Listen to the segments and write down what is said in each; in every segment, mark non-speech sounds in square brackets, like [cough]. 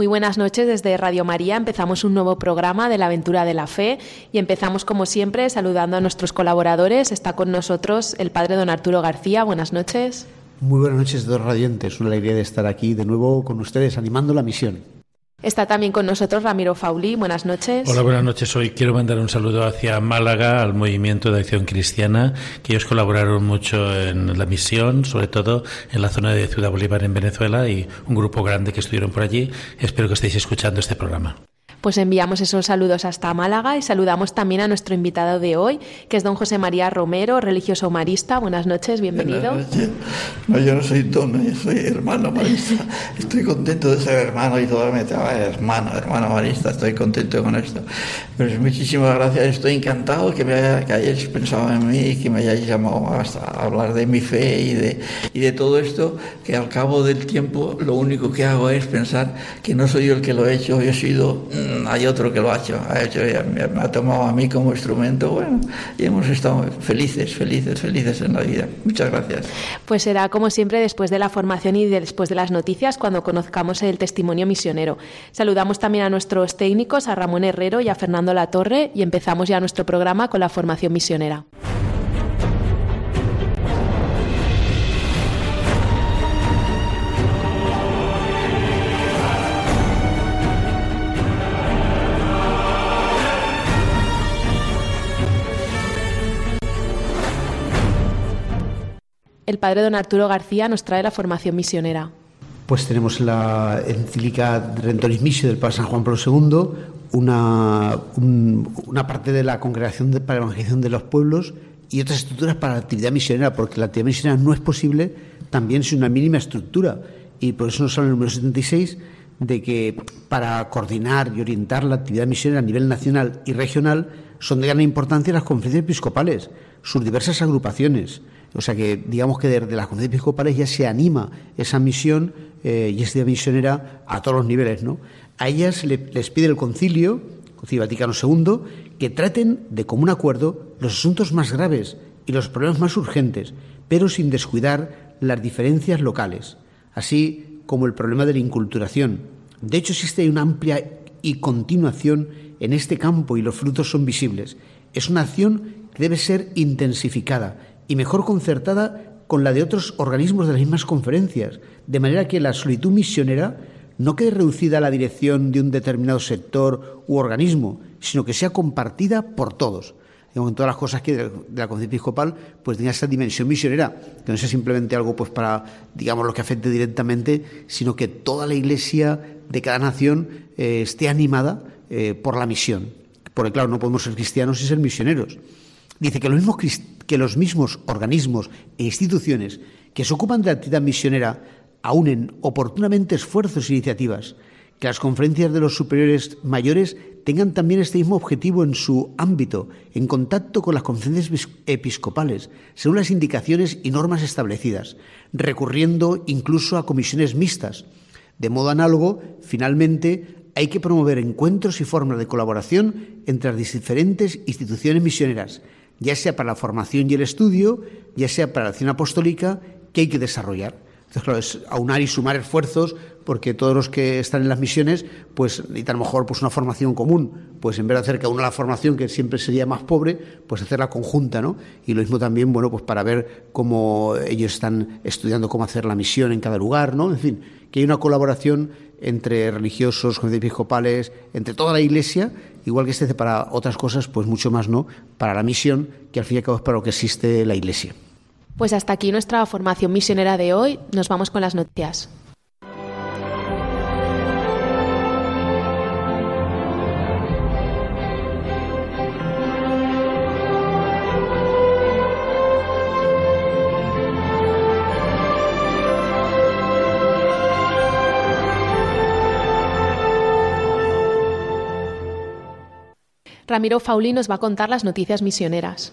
Muy buenas noches desde Radio María. Empezamos un nuevo programa de la aventura de la fe y empezamos como siempre saludando a nuestros colaboradores. Está con nosotros el padre don Arturo García. Buenas noches. Muy buenas noches, dos radiantes. Una alegría de estar aquí de nuevo con ustedes animando la misión. Está también con nosotros Ramiro Fauli. Buenas noches. Hola, buenas noches. Hoy quiero mandar un saludo hacia Málaga, al Movimiento de Acción Cristiana, que ellos colaboraron mucho en la misión, sobre todo en la zona de Ciudad Bolívar en Venezuela, y un grupo grande que estuvieron por allí. Espero que estéis escuchando este programa pues enviamos esos saludos hasta Málaga y saludamos también a nuestro invitado de hoy, que es don José María Romero, religioso marista. Buenas noches, bienvenido. No, yo no soy tono, yo soy hermano marista. Estoy contento de ser hermano y todo me trae hermano, hermano marista. Estoy contento con esto. Pero muchísimas gracias, estoy encantado que, me hayáis pensado en mí, que me hayáis llamado a hablar de mi fe y de, y de todo esto, que al cabo del tiempo lo único que hago es pensar que no soy yo el que lo he hecho, yo he sido Mm, hay otro que lo ha hecho, ha hecho me ha tomado a mí como instrumento, bueno, y hemos estado felices, felices, felices en la vida. Muchas gracias. Pues será como siempre después de la formación y después de las noticias cuando conozcamos el testimonio misionero. Saludamos también a nuestros técnicos, a Ramón Herrero y a Fernando Latorre y empezamos ya nuestro programa con la formación misionera. El padre don Arturo García nos trae la formación misionera. Pues tenemos la encíclica Rentoris Missio del Papa San Juan Pablo II, una, una parte de la congregación para la evangelización de los pueblos y otras estructuras para la actividad misionera, porque la actividad misionera no es posible también sin una mínima estructura. Y por eso nos habla el número 76 de que para coordinar y orientar la actividad misionera a nivel nacional y regional son de gran importancia las conferencias episcopales, sus diversas agrupaciones, o sea que digamos que desde las conferencias episcopales ya se anima esa misión eh, y esta misionera a todos los niveles. ¿no? A ellas les pide el concilio, Concilio Vaticano II, que traten de común acuerdo los asuntos más graves y los problemas más urgentes, pero sin descuidar las diferencias locales, así como el problema de la inculturación. De hecho, existe una amplia y continuación en este campo y los frutos son visibles. Es una acción que debe ser intensificada y mejor concertada con la de otros organismos de las mismas conferencias, de manera que la solitud misionera no quede reducida a la dirección de un determinado sector u organismo, sino que sea compartida por todos. en todas las cosas que de la conferencia episcopal pues tenga esa dimensión misionera, que no sea simplemente algo pues para, digamos, lo que afecte directamente, sino que toda la iglesia de cada nación eh, esté animada eh, por la misión. Porque claro, no podemos ser cristianos y ser misioneros. Dice que los mismos, organismos e instituciones que se ocupan de la actividad misionera aúnen oportunamente esfuerzos e iniciativas, que las conferencias de los superiores mayores tengan también este mismo objetivo en su ámbito, en contacto con las conferencias episcopales, según las indicaciones y normas establecidas, recurriendo incluso a comisiones mixtas. De modo análogo, finalmente, hay que promover encuentros y formas de colaboración entre las diferentes instituciones misioneras, ya sea para la formación y el estudio, ya sea para la acción apostólica, que hay que desarrollar. Entonces, claro, es aunar y sumar esfuerzos porque todos los que están en las misiones pues necesitan a lo mejor pues una formación común, pues en vez de hacer cada una la formación que siempre sería más pobre, pues hacerla conjunta, ¿no? Y lo mismo también, bueno, pues para ver cómo ellos están estudiando cómo hacer la misión en cada lugar, ¿no? En fin, que hay una colaboración entre religiosos, episcopales, entre toda la Iglesia, igual que este para otras cosas, pues mucho más no, para la misión, que al fin y al cabo es para lo que existe la Iglesia. Pues hasta aquí nuestra formación misionera de hoy. Nos vamos con las noticias. Ramiro Fauli nos va a contar las noticias misioneras.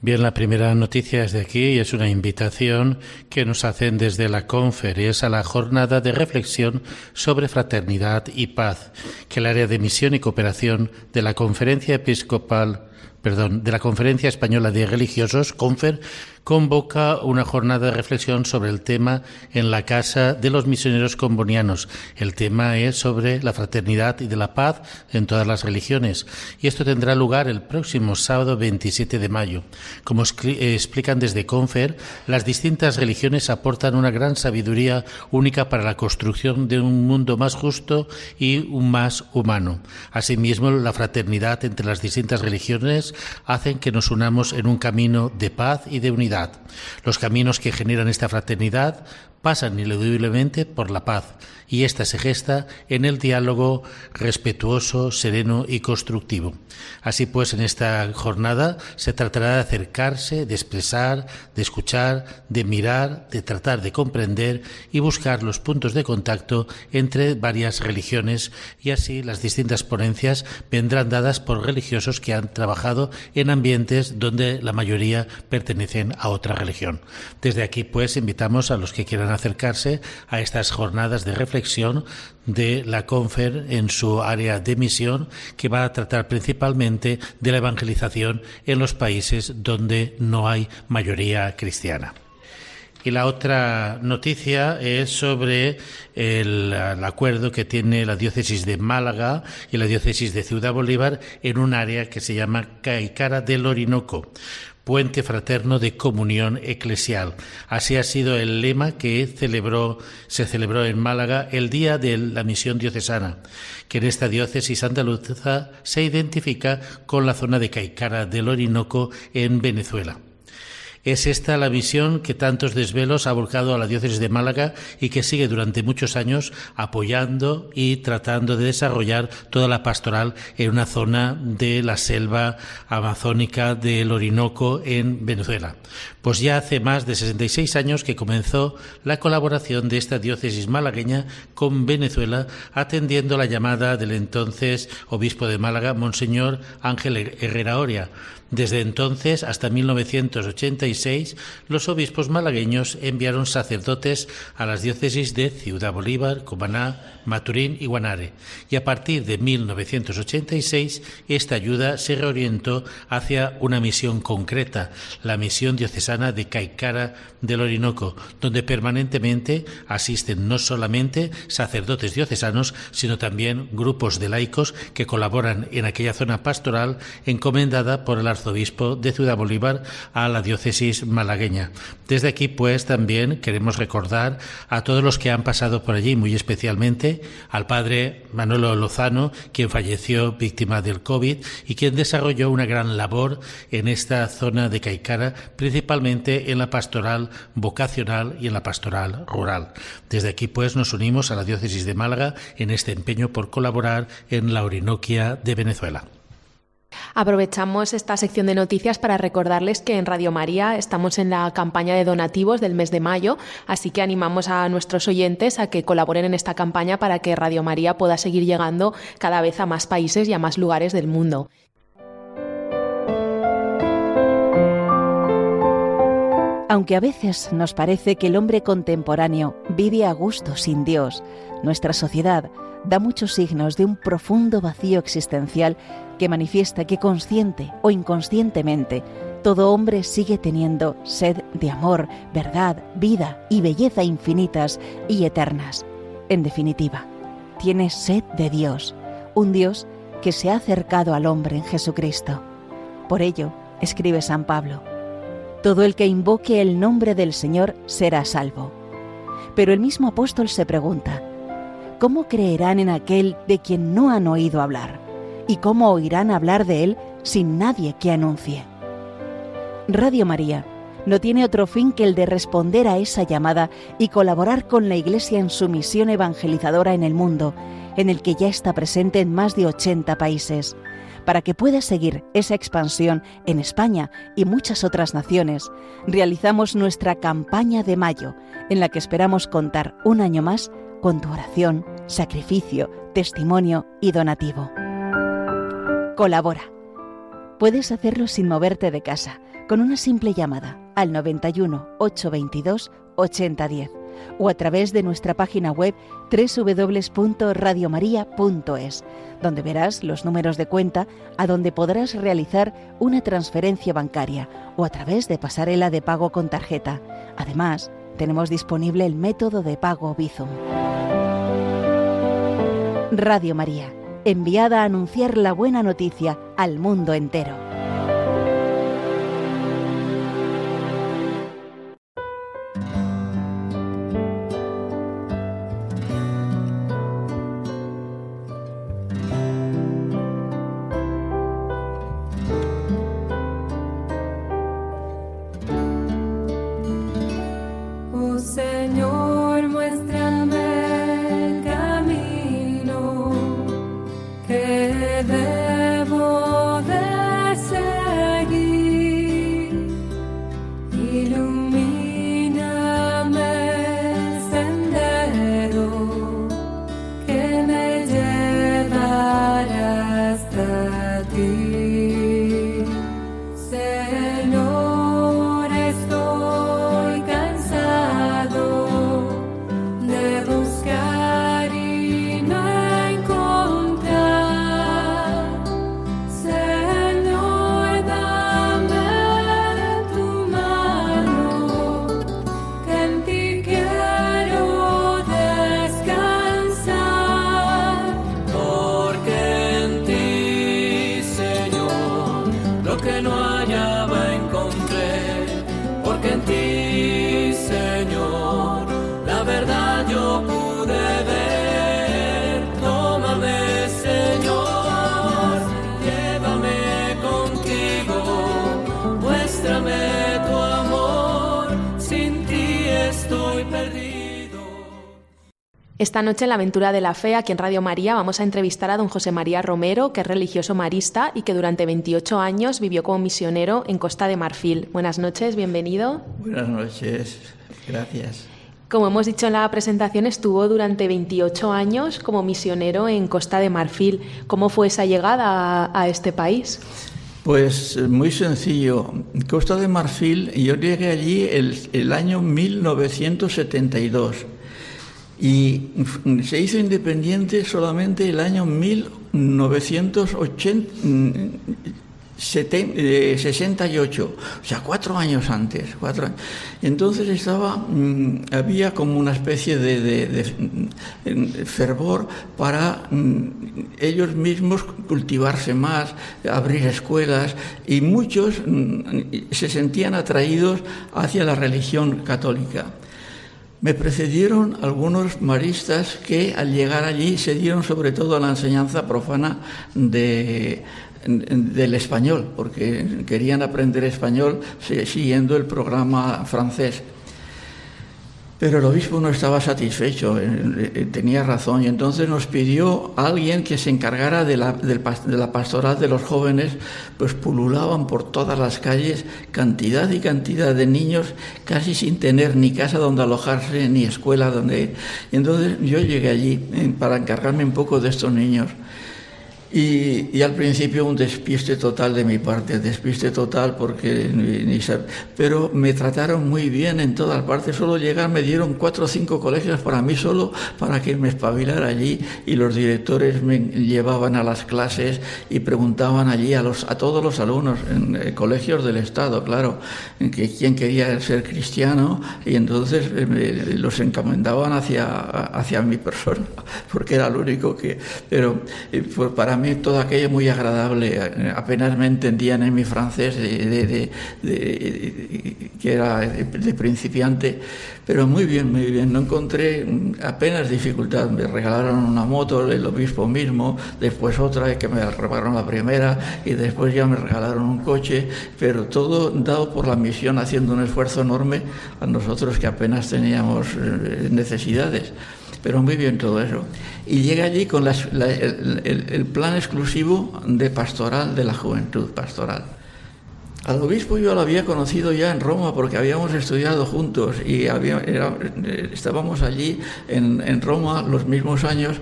Bien, la primera noticia es de aquí y es una invitación que nos hacen desde la conferencia a la jornada de reflexión sobre fraternidad y paz que el área de misión y cooperación de la Conferencia Episcopal perdón, de la Conferencia Española de Religiosos, CONFER, convoca una jornada de reflexión sobre el tema en la Casa de los Misioneros Combonianos. El tema es sobre la fraternidad y de la paz en todas las religiones. Y esto tendrá lugar el próximo sábado 27 de mayo. Como eh, explican desde Confer, las distintas religiones aportan una gran sabiduría única para la construcción de un mundo más justo y un más humano. Asimismo, la fraternidad entre las distintas religiones hacen que nos unamos en un camino de paz y de unidad. Los caminos que generan esta fraternidad pasan ineludiblemente por la paz y ésta se gesta en el diálogo respetuoso, sereno y constructivo. Así pues, en esta jornada se tratará de acercarse, de expresar, de escuchar, de mirar, de tratar de comprender y buscar los puntos de contacto entre varias religiones y así las distintas ponencias vendrán dadas por religiosos que han trabajado en ambientes donde la mayoría pertenecen a otra religión. Desde aquí, pues, invitamos a los que quieran acercarse a estas jornadas de reflexión de la CONFER en su área de misión, que va a tratar principalmente de la evangelización en los países donde no hay mayoría cristiana. Y la otra noticia es sobre el, el, acuerdo que tiene la diócesis de Málaga y la diócesis de Ciudad Bolívar en un área que se llama Caicara del Orinoco puente fraterno de comunión eclesial. Así ha sido el lema que celebró, se celebró en Málaga el día de la misión diocesana, que en esta diócesis andaluza se identifica con la zona de Caicara del Orinoco en Venezuela. Es esta la visión que tantos desvelos ha volcado a la diócesis de Málaga y que sigue durante muchos años apoyando y tratando de desarrollar toda la pastoral en una zona de la selva amazónica del Orinoco en Venezuela. Pues ya hace más de 66 años que comenzó la colaboración de esta diócesis malagueña con Venezuela, atendiendo la llamada del entonces obispo de Málaga, Monseñor Ángel Herrera Oria desde entonces hasta 1986, los obispos malagueños enviaron sacerdotes a las diócesis de Ciudad Bolívar, Cumaná, Maturín y Guanare. Y a partir de 1986, esta ayuda se reorientó hacia una misión concreta, la misión diocesana de Caicara del Orinoco, donde permanentemente asisten no solamente sacerdotes diocesanos, sino también grupos de laicos que colaboran en aquella zona pastoral encomendada por el arzobispo de Ciudad Bolívar a la diócesis malagueña. Desde aquí, pues, también queremos recordar a todos los que han pasado por allí, muy especialmente al padre Manolo Lozano, quien falleció víctima del COVID y quien desarrolló una gran labor en esta zona de Caicara, principalmente en la pastoral vocacional y en la pastoral rural. Desde aquí, pues, nos unimos a la diócesis de Málaga en este empeño por colaborar en la Orinoquia de Venezuela. Aprovechamos esta sección de noticias para recordarles que en Radio María estamos en la campaña de donativos del mes de mayo, así que animamos a nuestros oyentes a que colaboren en esta campaña para que Radio María pueda seguir llegando cada vez a más países y a más lugares del mundo. Aunque a veces nos parece que el hombre contemporáneo vive a gusto sin Dios, nuestra sociedad da muchos signos de un profundo vacío existencial que manifiesta que consciente o inconscientemente todo hombre sigue teniendo sed de amor, verdad, vida y belleza infinitas y eternas. En definitiva, tiene sed de Dios, un Dios que se ha acercado al hombre en Jesucristo. Por ello, escribe San Pablo, todo el que invoque el nombre del Señor será salvo. Pero el mismo apóstol se pregunta, ¿cómo creerán en aquel de quien no han oído hablar? ¿Y cómo oirán hablar de él sin nadie que anuncie? Radio María no tiene otro fin que el de responder a esa llamada y colaborar con la Iglesia en su misión evangelizadora en el mundo, en el que ya está presente en más de 80 países. Para que pueda seguir esa expansión en España y muchas otras naciones, realizamos nuestra campaña de mayo, en la que esperamos contar un año más con tu oración, sacrificio, testimonio y donativo. Colabora. Puedes hacerlo sin moverte de casa con una simple llamada al 91 822 8010 o a través de nuestra página web www.radiomaria.es, donde verás los números de cuenta a donde podrás realizar una transferencia bancaria o a través de pasarela de pago con tarjeta. Además, tenemos disponible el método de pago Bizum. Radio María, enviada a anunciar la buena noticia al mundo entero. Esta noche en la Aventura de la Fe, aquí en Radio María, vamos a entrevistar a don José María Romero, que es religioso marista y que durante 28 años vivió como misionero en Costa de Marfil. Buenas noches, bienvenido. Buenas noches, gracias. Como hemos dicho en la presentación, estuvo durante 28 años como misionero en Costa de Marfil. ¿Cómo fue esa llegada a, este país? Pues muy sencillo. Costa de Marfil, yo llegué allí el, el año 1972 y se hizo independiente solamente el año 1968, o sea, cuatro años antes. Cuatro Entonces estaba, mm, había como una especie de, fervor para mm, ellos mismos cultivarse más, abrir escuelas, y muchos mm, se sentían atraídos hacia la religión católica. Me precedieron algunos maristas que al llegar allí se dieron sobre todo a la enseñanza profana de, del español, porque querían aprender español siguiendo el programa francés. Pero el obispo no estaba satisfecho, eh, eh, tenía razón, y entonces nos pidió a alguien que se encargara de la, de la, pastoral de los jóvenes, pues pululaban por todas las calles cantidad y cantidad de niños, casi sin tener ni casa donde alojarse, ni escuela donde ir. Y entonces yo llegué allí eh, para encargarme un poco de estos niños. Y, al principio un despiste total de mi parte, despiste total porque ni, pero me trataron muy bien en todas partes. Solo llegar me dieron cuatro o cinco colegios para mí solo para que me espabilara allí y los directores me llevaban a las clases y preguntaban allí a los a todos los alumnos en eh, colegios del estado, claro, en que quién quería ser cristiano y entonces eh, los encomendaban hacia hacia mi persona [laughs] porque era el único que, pero eh, para mí todo aquello muy agradable. Apenas me entendían en mi francés, que era de, principiante, pero muy bien, muy bien. No encontré apenas dificultad. Me regalaron una moto, el obispo mismo, después otra que me regalaron la primera y después ya me regalaron un coche, pero todo dado por la misión, haciendo un esfuerzo enorme a nosotros que apenas teníamos eh, necesidades pero muy bien todo eso. Y llega allí con el, plan exclusivo de pastoral de la juventud, pastoral. Al obispo yo lo había conocido ya en Roma porque habíamos estudiado juntos y estábamos allí en Roma los mismos años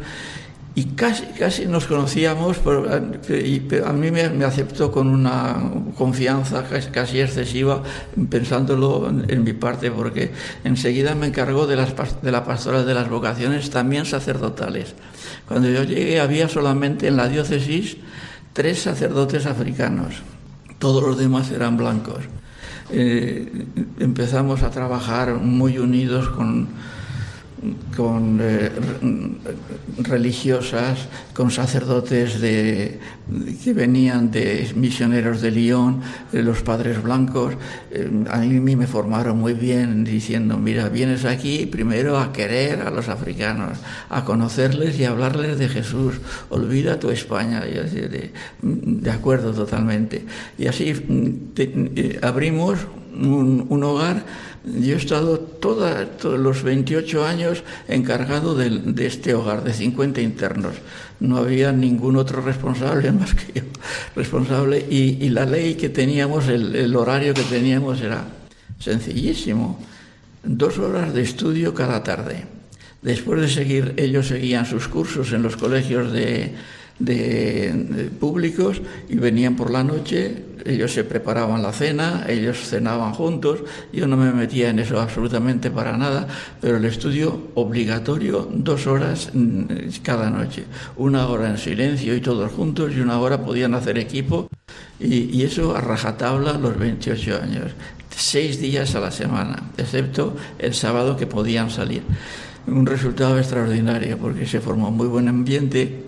y casi, casi nos conocíamos, pero, a mí me, aceptó con una confianza casi, excesiva, pensándolo en, mi parte, porque enseguida me encargó de, las, de la pastoral de las vocaciones, también sacerdotales. Cuando yo llegué había solamente en la diócesis tres sacerdotes africanos, todos los demás eran blancos. Eh, empezamos a trabajar muy unidos con con eh, religiosas, con sacerdotes de, que venían de misioneros de Lyon, los padres blancos. Eh, a mí me formaron muy bien diciendo, mira, vienes aquí primero a querer a los africanos, a conocerles y a hablarles de Jesús. Olvida tu España. de, de acuerdo totalmente. Y así mm, eh, abrimos un hogar yo he estado todos los 28 años encargado de, este hogar, de 50 internos. No había ningún otro responsable [laughs] más que yo responsable y, la ley que teníamos, el, horario que teníamos era sencillísimo. Dos horas de estudio cada tarde. Después de seguir, ellos seguían sus cursos en los colegios de, de, públicos y venían por la noche, ellos se preparaban la cena, ellos cenaban juntos, yo no me metía en eso absolutamente para nada, pero el estudio obligatorio dos horas mm, cada noche, una hora en silencio y todos juntos y una hora podían hacer equipo y, y eso a rajatabla los 28 años, seis días a la semana, excepto el sábado que podían salir. Un resultado extraordinario porque se formó un muy buen ambiente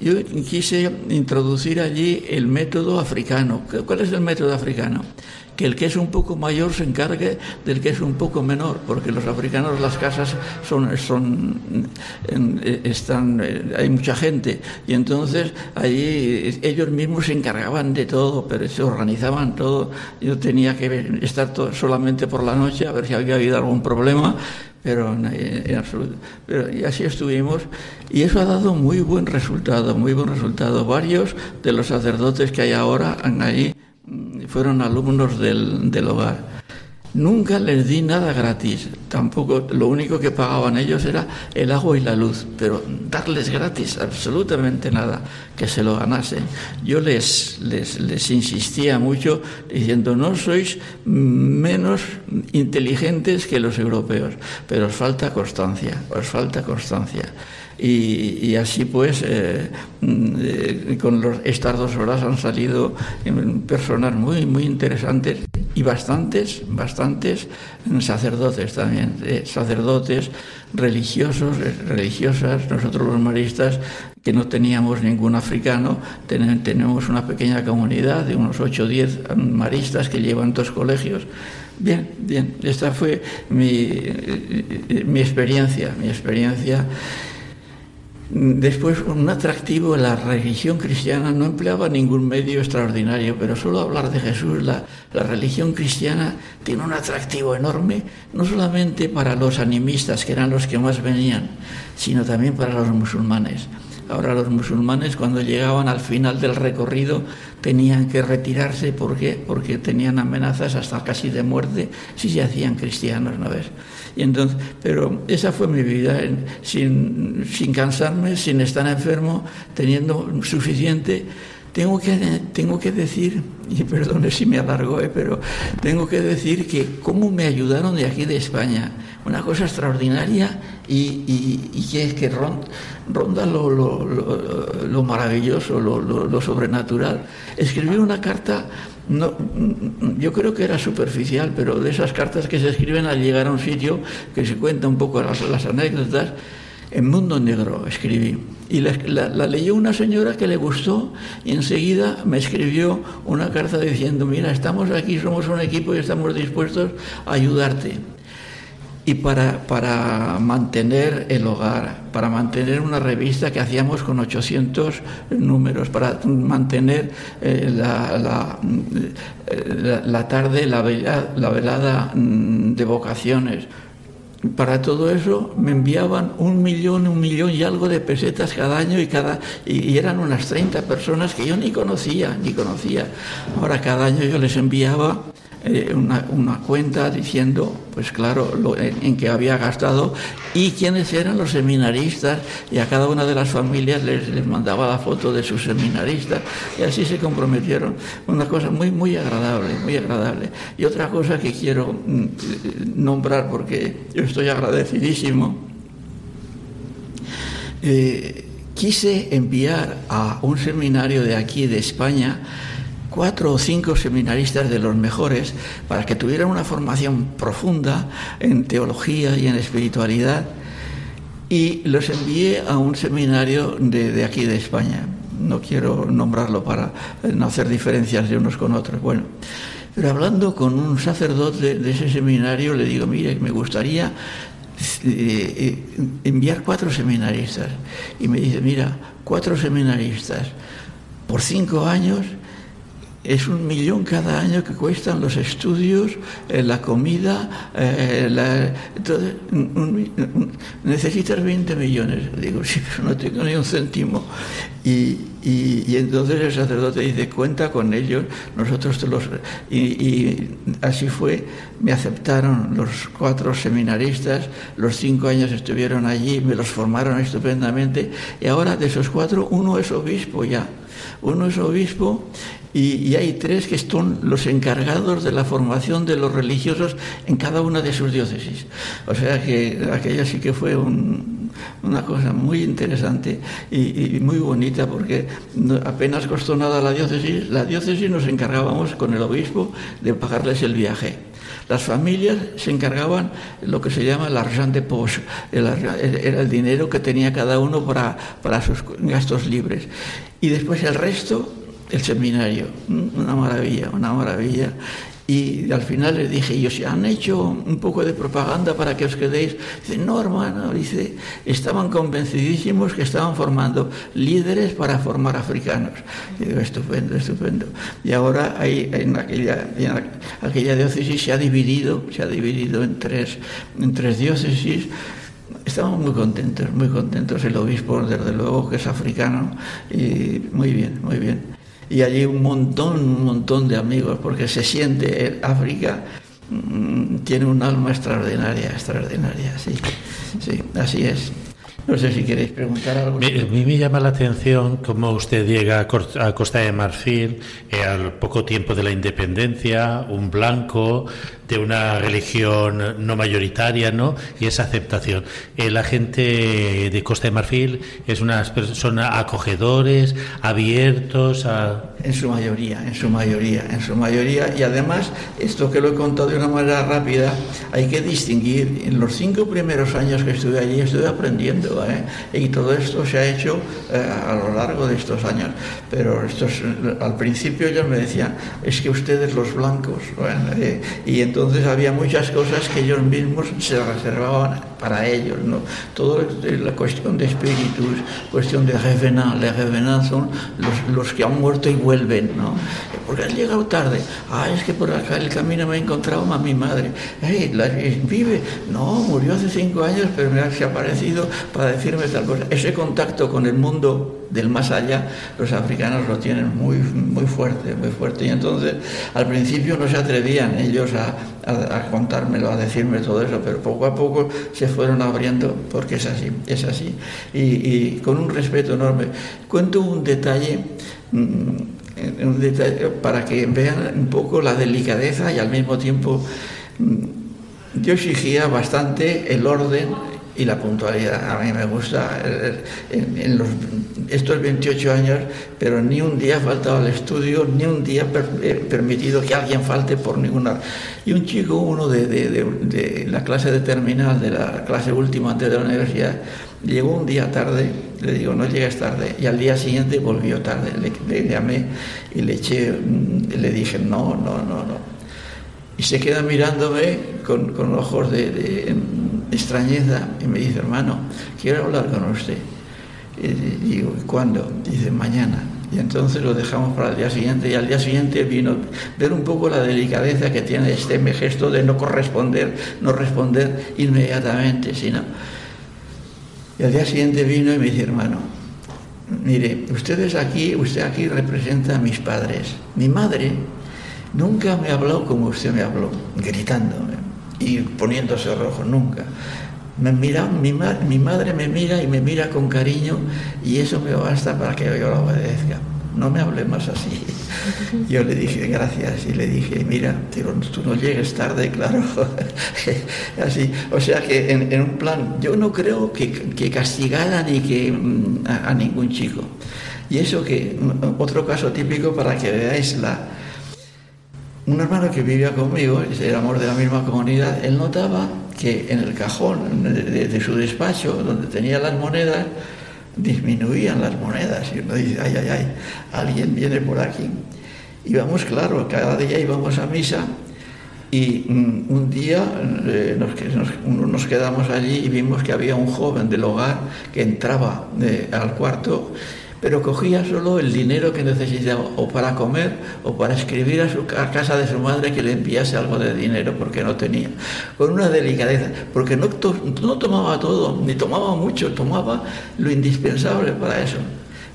yo quise introducir allí el método africano. ¿Cuál es el método africano? Que el que es un poco mayor se encargue del que es un poco menor, porque los africanos las casas son, son están, eh, hay mucha gente y entonces allí ellos mismos se encargaban de todo, pero se organizaban todo. Yo tenía que estar solamente por la noche a ver si había habido algún problema pero en, absoluto. Pero, y así estuvimos, y eso ha dado muy buen resultado, muy buen resultado. Varios de los sacerdotes que hay ahora allí mm, fueron alumnos del, del hogar. Nunca les di nada gratis, tampoco, lo único que pagaban ellos era el agua y la luz, pero darles gratis absolutamente nada, que se lo ganasen. Yo les, les, les insistía mucho diciendo, no sois menos inteligentes que los europeos, pero os falta constancia, os falta constancia. Y, así pues, eh, mm, con estas dos horas han salido personas muy, muy interesantes y bastantes, bastantes sacerdotes también, eh, sacerdotes religiosos, eh, religiosas, nosotros los maristas que no teníamos ningún africano, tenemos una pequeña comunidad de unos 8 o 10 maristas que llevan dos colegios. Bien, bien, esta fue mi, mi experiencia, mi experiencia Después, un atractivo, la religión cristiana no empleaba ningún medio extraordinario, pero solo hablar de Jesús, la, la, religión cristiana tiene un atractivo enorme, no solamente para los animistas, que eran los que más venían, sino también para los musulmanes. Ahora los musulmanes cuando llegaban al final del recorrido tenían que retirarse porque porque tenían amenazas hasta casi de muerte si se hacían cristianos, ¿no ves? Y entonces, pero esa fue mi vida, sin, sin cansarme, sin estar enfermo, teniendo suficiente. Tengo que, tengo que decir, [laughs] y perdone si me alargo, eh, pero tengo que decir que cómo me ayudaron de aquí de España. Una cosa extraordinaria y, y, que es que ronda, lo, lo, lo, maravilloso, lo, sobrenatural. Escribí una carta no, yo creo que era superficial, pero de esas cartas que se escriben al llegar a un sitio, que se cuenta un poco las, anécdotas, en Mundo Negro escribí. Y la, la, leyó una señora que le gustó y enseguida me escribió una carta diciendo, mira, estamos aquí, somos un equipo y estamos dispuestos a ayudarte y para, para, mantener el hogar, para mantener una revista que hacíamos con 800 números, para mantener eh, la, eh, la, tarde, la, la velada mm, de vocaciones. Para todo eso me enviaban un millón, un millón y algo de pesetas cada año y, cada, y eran unas 30 personas que yo ni conocía, ni conocía. Ahora cada año yo les enviaba eh, una, cuenta diciendo, pues claro, en, qué había gastado y quiénes eran los seminaristas y a cada una de las familias les, les, mandaba la foto de sus seminaristas y así se comprometieron. Una cosa muy, muy agradable, muy agradable. Y otra cosa que quiero mm, nombrar porque yo estoy agradecidísimo. Eh, quise enviar a un seminario de aquí, de España, cuatro o cinco seminaristas de los mejores para que tuvieran una formación profunda en teología y en espiritualidad y los envié a un seminario de, aquí de España. No quiero nombrarlo para no hacer diferencias de unos con otros. Bueno, pero hablando con un sacerdote de ese seminario le digo, mire, me gustaría eh, eh, enviar cuatro seminaristas. Y me dice, mira, cuatro seminaristas por cinco años es un millón cada año que cuestan los estudios, eh, la comida, necesitas 20 millones. Digo, sí, pero no tengo ni un céntimo. Y, y, entonces el sacerdote dice, cuenta con ellos, nosotros te los... Y, así fue, me aceptaron los cuatro seminaristas, los cinco años estuvieron allí, me los formaron estupendamente, y ahora de esos cuatro, uno es obispo ya. Uno es obispo y, hay tres que son los encargados de la formación de los religiosos en cada una de sus diócesis. O sea que aquella sí que fue una cosa muy interesante y, muy bonita porque apenas costó nada la diócesis. La diócesis nos encargábamos con el obispo de pagarles el viaje. Las familias se encargaban lo que se llama l'argent de poche, era el dinero que tenía cada uno para, para sus gastos libres. Y después el resto el seminario, una maravilla, una maravilla. Y al final les dije, ellos si han hecho un poco de propaganda para que os quedéis. Dice, no, hermano, dice, estaban convencidísimos que estaban formando líderes para formar africanos. Y digo, estupendo, estupendo. Y ahora hay, en, aquella, aquella diócesis se ha dividido, se ha dividido en tres, en tres diócesis. Estamos muy contentos, muy contentos. El obispo, desde luego, que es africano, y muy bien, muy bien y allí un montón, un montón de amigos, porque se siente África mm, tiene un alma extraordinaria, extraordinaria, sí, sí, así es. No sé si queréis preguntar algo. A mí me llama la atención cómo usted llega a Costa de Marfil eh, al poco tiempo de la independencia, un blanco, de una religión no mayoritaria, ¿no? Y esa aceptación. Eh, la gente de Costa de Marfil es unas personas acogedores, abiertos a... En su mayoría, en su mayoría, en su mayoría. Y además, esto que lo he contado de una manera rápida, hay que distinguir. En los cinco primeros años que estuve allí, estuve aprendiendo, ¿eh? Y todo esto se ha hecho eh, a lo largo de estos años. Pero estos, al principio ellos me decían, es que ustedes los blancos, eh, y entonces había muchas cosas que ellos mismos se reservaban para ellos, ¿no? Todo la cuestión de espíritus, cuestión de revenant, les revenants son los, que han muerto y vuelven, ¿no? Porque has llegado tarde, ah, es que por acá el camino me he encontrado a mi madre, hey, vive, no, murió hace cinco años, pero me ha aparecido para decirme tal cosa. Ese contacto con el mundo del más allá, los africanos lo tienen muy, muy fuerte, muy fuerte. Y entonces, al principio no se atrevían ellos a, contármelo, a decirme todo eso, pero poco a poco se fueron abriendo porque es así, es así. Y, con un respeto enorme. Cuento un detalle, mm, un detalle para que vean un poco la delicadeza y al mismo tiempo mm, yo exigía bastante el orden y la puntualidad. A mí me gusta en, estos 28 años, pero ni un día ha faltado al estudio, ni un día he permitido que alguien falte por ninguna. Y un chico, uno de, de, la clase de terminal, de la clase última antes de la universidad, llegó un día tarde, le digo, no llegues tarde, y al día siguiente volvió tarde. Le, le llamé y le eché, le dije, no, no, no, no. Y se queda mirándome con, con ojos de extrañeza y me dice, hermano, quiero hablar con usted. Y digo, ¿cuándo? Dice, mañana. Y entonces lo dejamos para el día siguiente y al día siguiente vino ver un poco la delicadeza que tiene este gesto de no corresponder, no responder inmediatamente, sino... Y al día siguiente vino y me dice, hermano, mire, ustedes aquí, usted aquí representa a mis padres. Mi madre Nunca me habló como usted me habló, gritándome y poniéndose rojo, nunca. Me mira, mi, mi madre me mira y me mira con cariño y eso me basta para que yo la obedezca. No me hable más así. [laughs] Yo le dije gracias y le dije, mira, tú no llegues tarde, claro. [laughs] así, o sea que en, un plan, yo no creo que, que castigara ni que mm, a, a ningún chico. Y eso que, mm, otro caso típico para que veáis la, un hermano que vivía conmigo, éramos de la misma comunidad, él notaba que en el cajón de, su despacho, donde tenía las monedas, disminuían las monedas. Y uno dice, ay, ay, ay, alguien viene por aquí. Íbamos, claro, cada día íbamos a misa y mm, un día eh, nos, quedamos allí y vimos que había un joven del hogar que entraba eh, al cuarto pero cogía solo el dinero que necesitaba o para comer o para escribir a, casa de su madre que le enviase algo de dinero porque no tenía. Con una delicadeza, porque no, no tomaba todo, ni tomaba mucho, tomaba lo indispensable para eso.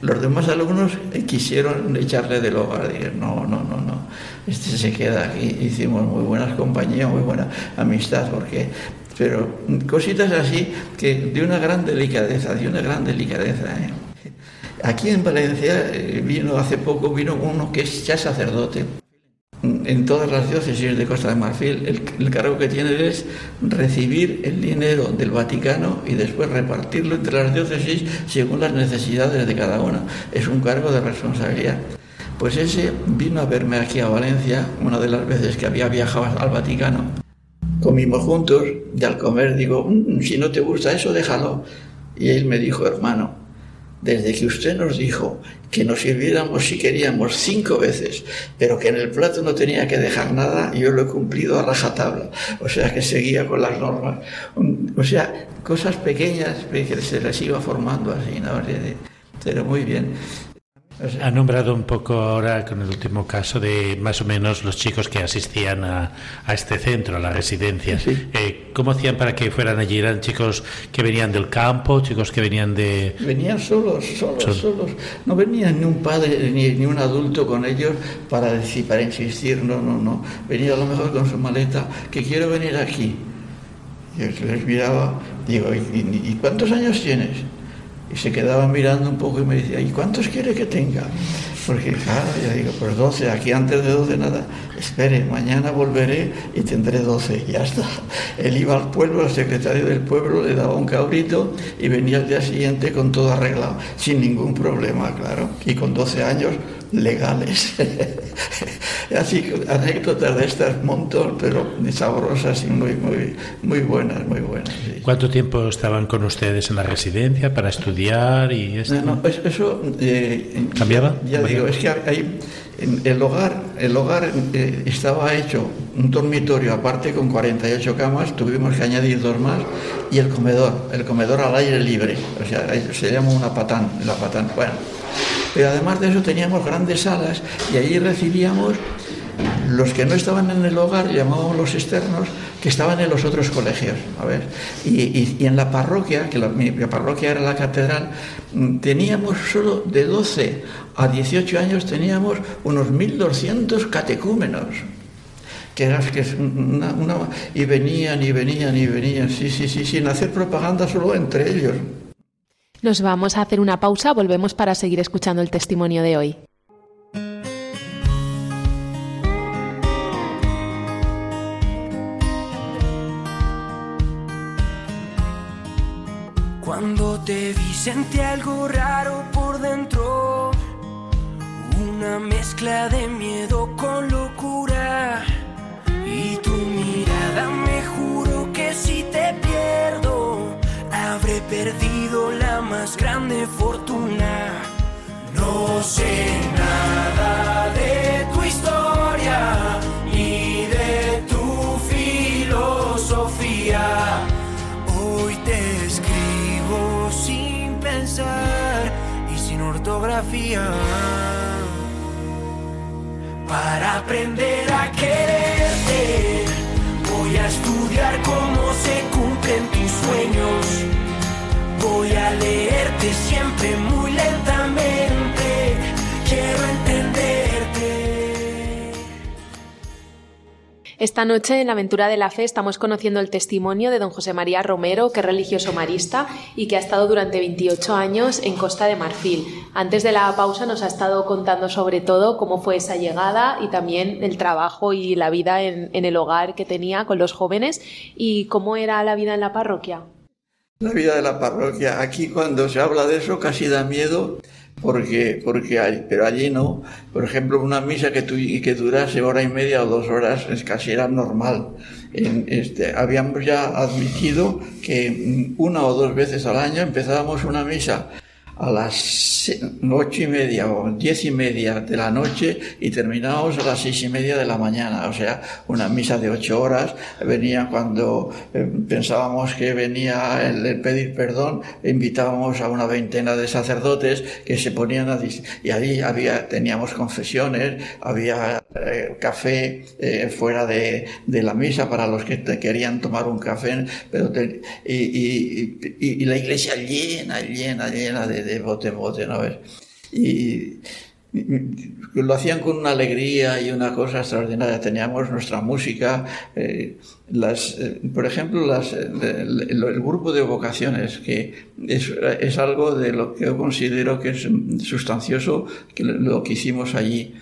Los demás alumnos quisieron echarle del hogar, dijeron, no, no, no, no, este se queda aquí. Hicimos muy buenas compañías, muy buena amistad, porque pero cositas así que de una gran delicadeza, de una gran delicadeza. ¿eh? Aquí en Valencia eh, vino hace poco vino uno que es ya sacerdote. En todas las diócesis de Costa de Marfil, el, cargo que tiene es recibir el dinero del Vaticano y después repartirlo entre las diócesis según las necesidades de cada una. Es un cargo de responsabilidad. Pues ese vino a verme aquí a Valencia una de las veces que había viajado al Vaticano. Comimos juntos y al comer digo, mm, si no te gusta eso, déjalo. Y él me dijo, hermano, desde que usted nos dijo que nos sirviéramos si queríamos cinco veces, pero que en el plato no tenía que dejar nada, yo lo he cumplido a rajatabla. O sea que seguía con las normas. O sea, cosas pequeñas que se les iba formando así, ¿no? Pero muy bien. Ha nombrado un poco ahora con el último caso de más o menos los chicos que asistían a, este centro, a la residencia. Eh, ¿Cómo hacían para que fueran allí? ¿Eran chicos que venían del campo, chicos que venían de...? Venían solos, solos, solos. No venía ni un padre ni, ni, un adulto con ellos para decir, para insistir, no, no, no. Venía a lo mejor con su maleta, que quiero venir aquí. Y les miraba, digo, y cuántos años tienes? Y se quedaba mirando un poco y me decía, ¿y cuántos quiere que tenga? Porque claro, ya digo, pues 12, aquí antes de 12 nada, espere, mañana volveré y tendré 12, ya está. Él iba al pueblo, el secretario del pueblo le daba un cabrito y venía al día siguiente con todo arreglado, sin ningún problema, claro. Y con 12 años legales. [laughs] Así anécdotas de estas montón, pero sabrosas y muy, muy, muy buenas, muy buenas. ¿Cuánto tiempo estaban con ustedes en la residencia para estudiar y esto? No, eso eh, cambiaba. Ya, digo, es que hay, el hogar, el hogar eh, estaba hecho un dormitorio aparte con 48 camas, tuvimos que añadir dos más y el comedor, el comedor al aire libre, o sea, se llama una patán, la patán, bueno. Pero además de eso teníamos grandes salas y allí recibíamos los que no estaban en el hogar, llamábamos los externos, que estaban en los otros colegios. A ver. Y, en la parroquia, que la, mi, parroquia era la catedral, mm, teníamos solo de 12 a 18 años, teníamos unos 1.200 catecúmenos. Que eras que una, y venían y venían y venían, sí, sí, sí, sin hacer propaganda solo entre ellos. Nos vamos a hacer una pausa, volvemos para seguir escuchando el testimonio de hoy. Cuando te vi sentí algo raro por dentro, una mezcla de miedo con locura. Más grande fortuna. No sé nada de tu historia ni de tu filosofía. Hoy te escribo sin pensar y sin ortografía. Para aprender a quererte, voy a estudiar cómo se cumplen tus sueños Voy a leerte siempre muy lentamente. Quiero entenderte. Esta noche en la Aventura de la Fe estamos conociendo el testimonio de don José María Romero, que es religioso marista y que ha estado durante 28 años en Costa de Marfil. Antes de la pausa nos ha estado contando sobre todo cómo fue esa llegada y también el trabajo y la vida en, en el hogar que tenía con los jóvenes y cómo era la vida en la parroquia. La vida de la parroquia. Aquí cuando se habla de eso casi da miedo porque, porque hay, pero allí no. Por ejemplo, una misa que, que durase hora y media o dos horas es casi era normal. En este, habíamos ya admitido que mm, una o dos veces al año empezábamos una misa a las ocho y media o diez y media de la noche y terminábamos a las seis y media de la mañana. O sea, una misa de ocho horas. Venía cuando eh, pensábamos que venía el, pedir perdón, invitábamos a una veintena de sacerdotes que se ponían a... Y ahí había, teníamos confesiones, había eh, café eh, fuera de, de, la misa para los que querían tomar un café, pero y, y, y, la iglesia llena, llena, llena de, de bote bote, ¿no ves? Y, lo hacían con una alegría y una cosa extraordinaria. Teníamos nuestra música, eh, las, por ejemplo, las, el, el, grupo de vocaciones, que es, es, algo de lo que yo considero que es sustancioso, que lo que hicimos allí.